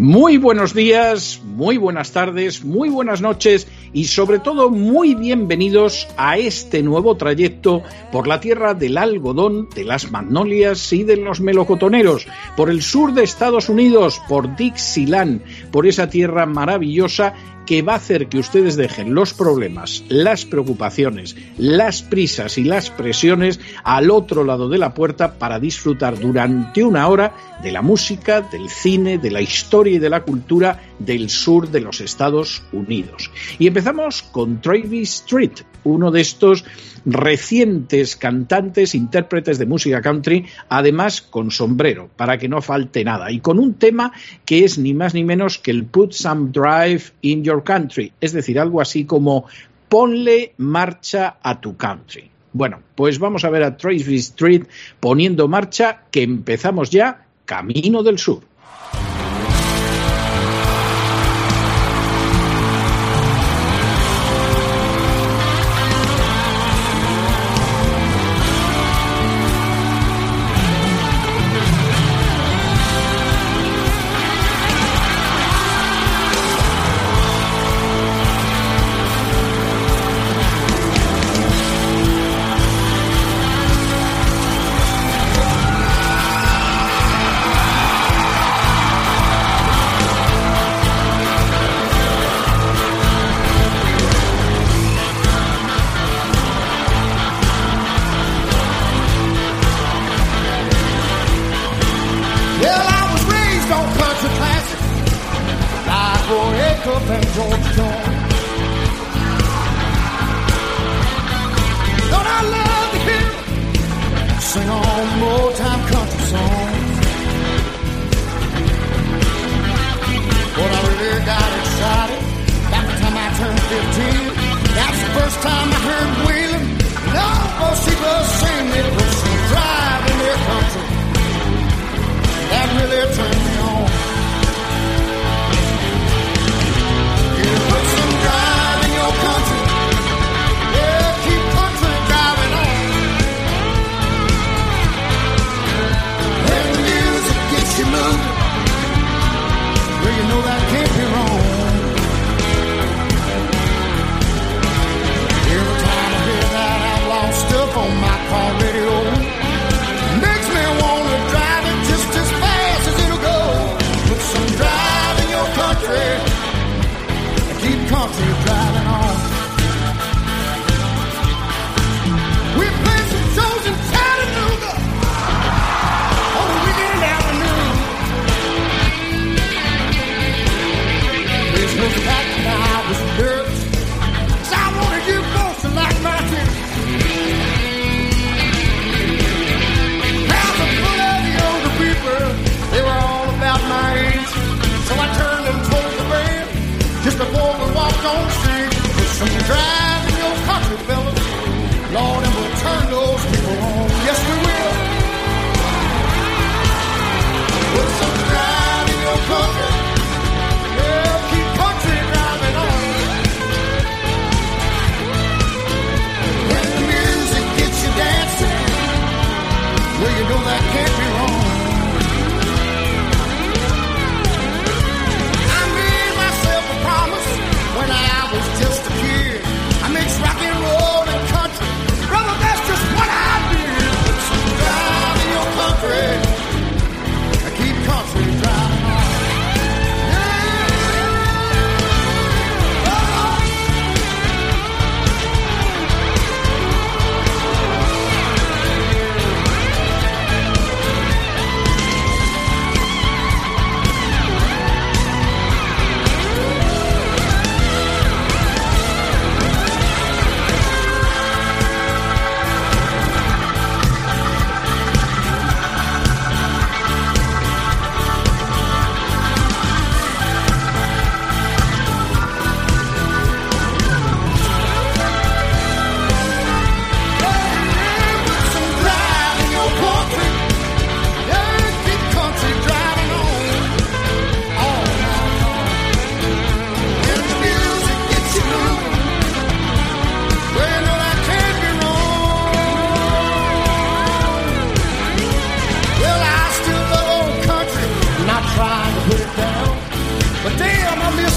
Muy buenos días, muy buenas tardes, muy buenas noches y sobre todo muy bienvenidos a este nuevo trayecto por la tierra del algodón, de las magnolias y de los melocotoneros, por el sur de Estados Unidos, por Dixieland, por esa tierra maravillosa que va a hacer que ustedes dejen los problemas, las preocupaciones, las prisas y las presiones al otro lado de la puerta para disfrutar durante una hora de la música, del cine, de la historia y de la cultura del sur de los Estados Unidos. Y empezamos con Travis Street, uno de estos recientes cantantes, intérpretes de música country, además con sombrero, para que no falte nada, y con un tema que es ni más ni menos que el Put Some Drive in Your Country, es decir, algo así como ponle marcha a tu country. Bueno, pues vamos a ver a Travis Street poniendo marcha, que empezamos ya Camino del Sur. Roy Acuff and George Jones. Don't I love to hear sing on old time country songs? But I really got excited back the time I turned 15. That's the first time I heard Wheeling. No, most people sing it,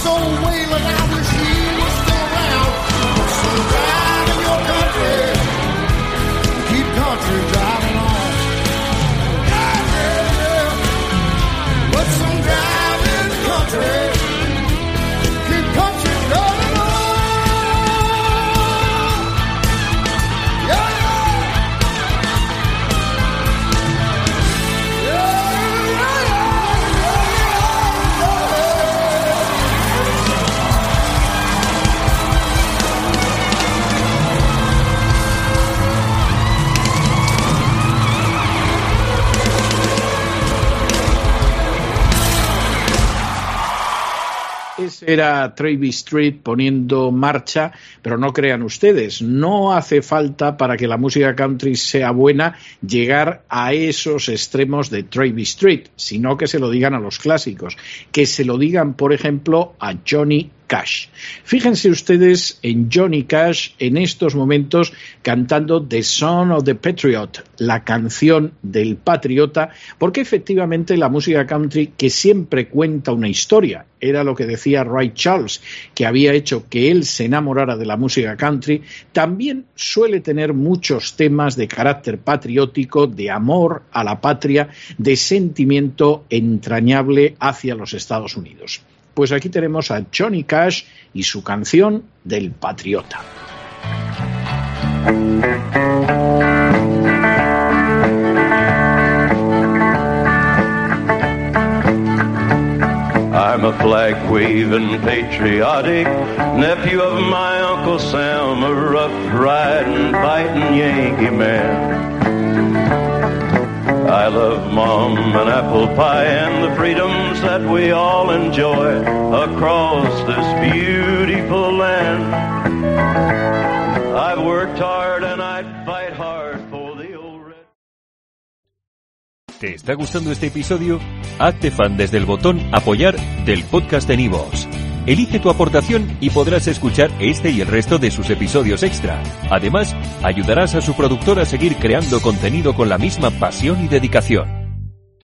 so way Era Travis Street poniendo marcha, pero no crean ustedes, no hace falta para que la música country sea buena llegar a esos extremos de Travis Street, sino que se lo digan a los clásicos, que se lo digan, por ejemplo, a Johnny Fíjense ustedes en Johnny Cash en estos momentos cantando The Song of the Patriot, la canción del patriota, porque efectivamente la música country que siempre cuenta una historia, era lo que decía Ray Charles, que había hecho que él se enamorara de la música country, también suele tener muchos temas de carácter patriótico, de amor a la patria, de sentimiento entrañable hacia los Estados Unidos. Pues aquí tenemos a Johnny Cash y su canción del Patriota. I'm a flag waving patriotic nephew of my Uncle Sam, a rough riding, fighting Yankee man. I love mom and apple pie and the freedoms that we all enjoy across this beautiful land. I've worked hard and I'd fight hard for the red. ¿Te está gustando este episodio? Hazte fan desde el botón Apoyar del podcast de Nivos. Elige tu aportación y podrás escuchar este y el resto de sus episodios extra. Además, ayudarás a su productor a seguir creando contenido con la misma pasión y dedicación.